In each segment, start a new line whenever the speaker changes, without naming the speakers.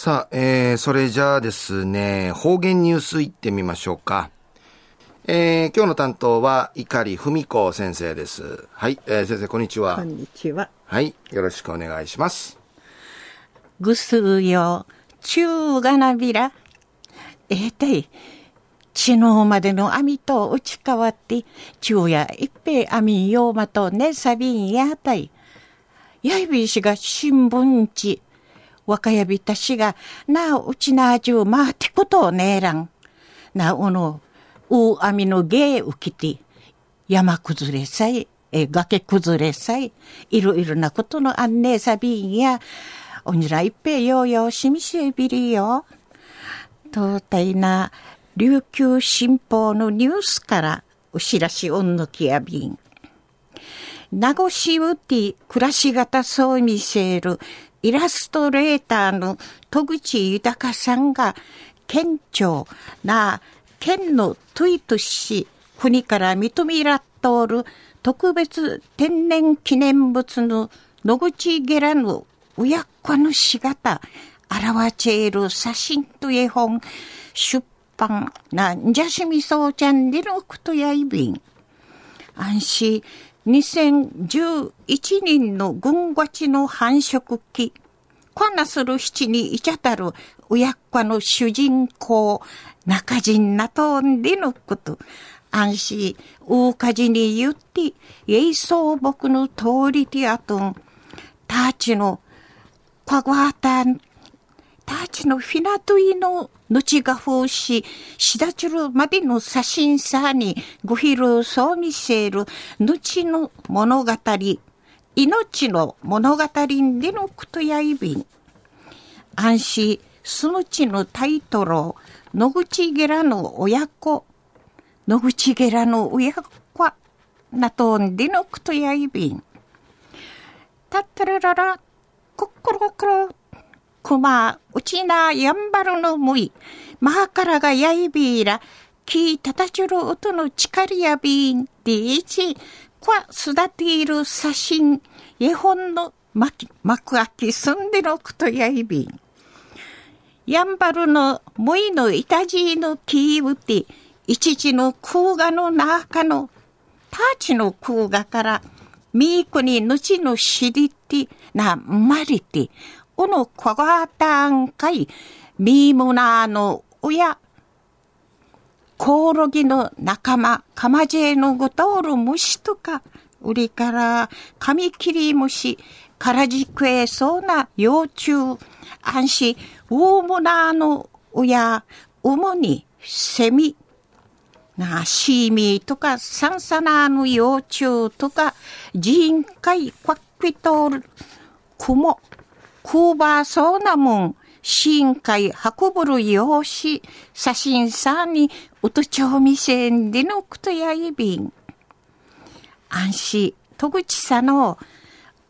さあ、えー、それじゃあですね、方言ニュースいってみましょうか。えー、今日の担当は、碇文子先生です。はい、えー、先生、こんにちは。
こんにちは。
はい、よろしくお願いします。
ぐすうよ、ちゅうがなびら。えー、てい、昨日までの網と打ち替わって、昼夜一平網ようまとねさびんやたい。やいびしが新聞地、若やびたしが、なあ、うちなじゅうまあてことをねえらん。なおの、う網の芸うきて、山崩れさえ、え、崖崩れさえ、いろいろなことの案内さびんや、おにらいっぺようようしみせびりよ。とたいな、琉球新報のニュースから、うしらしおんのきやびん。名護市うて暮らし方そう見せるイラストレーターの戸口豊さんが県庁な県のトゥイトし国から認めらっとおる特別天然記念物の野口ゲラの親子の姿表ちえる写真と絵本出版なんじゃしみそうちゃんでのことやいびん。安心2011年の軍ごちの繁殖期、こんなする七にいちゃたる親子の主人公、中人なとんでのこと、安心、大火事に言って、えいそう僕の通りであとん、たちの、かごあたん、たちのフィナトイの後が風し、しだちるまでの写真さにご披露そう見せる後の物語、命の物語でのことやいびん。安心、すむちのタイトル、野口ゲラの親子、野口ゲラの親子なとんでのことやいびん。たったららら、こっころこっころ、熊、うちなやんばるのむい、まーからがやいびいら、きたたちるうとのちかりやびん、でいち、こわすだている写真、絵本のまき幕開きすんでのくとやいびん。やんばるのむいのいたじのきうて、一時の空画の中の、たちの空画から、みーくにぬちのしりて、な、まりて、おのこがたんかい、みーもなの親、コオロギの仲間、カマジェのごとおる虫とか、売りからカミキリムシ、カラジクエそうな幼虫、安心、ウーモナーの親、主にセミ、な、シーミーとか、サンサナーの幼虫とか、ジーンカイ、クワックイトール、クモ、クーバーそうなもん、シーンカイ、運ぶる用紙、写真さに、うとちょうみせんでのくとやいびん。安心、戸口さの、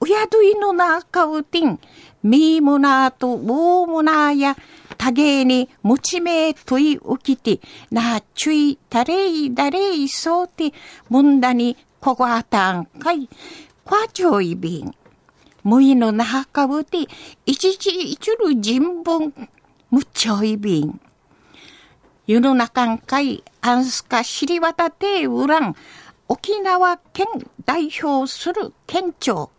うやどいのなかうてん、みーもなと、うーもなや、たげに、もちめというきて、なちゅい、たれい、だれい、そうて、もんだに、こごあたんかい、こわちょいびん。むいのなはかぶて、いちちいちる人文、むちょいびん。世の中んかい、あんすか知り渡てうらん、沖縄県代表する県庁。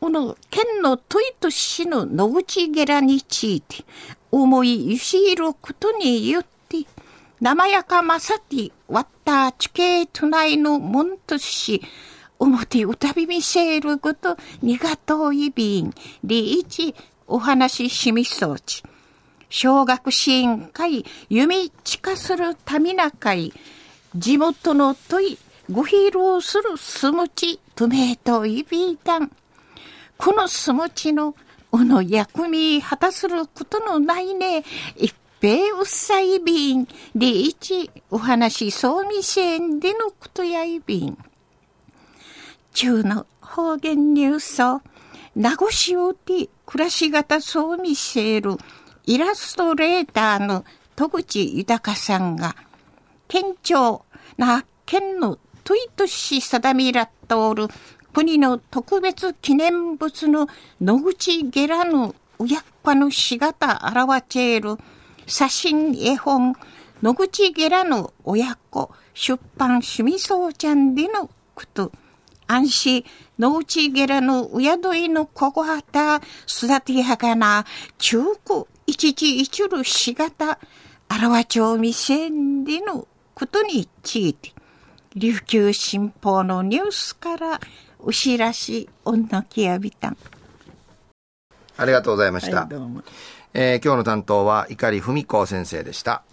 この県のトイとしの野口ゲラについて、思いゆしいることによって、生やかまさてわった地形都内のもんとし、表歌びみせることにがといびん、りいちお話ししみそうち。小学支援会、弓近するたみな会、地元のとい、ご披露するすむち、とめといびいたん。このすむちの、おの役目果たすることのないね、一平うっさいびん、でいち、お話そうみせんでのことやいびん。中の方言ニュースを名護市をて暮らし方そう見せるイラストレーターの戸口豊さんが県庁な県のトイトし定めらっとおる国の特別記念物の野口ゲラの親子のしがた表ちえる写真絵本野口ゲラの親子出版趣味そうちゃんでのこと。安心、野内ゲラの親どいのここはた、育てやがな、中古一時一るしがた、あらわ町未成でのことについて、琉球新報のニュースからお知らし、女きやびたん。
ありがとうございました。はい、えー、今日の担当は碇文子先生でした。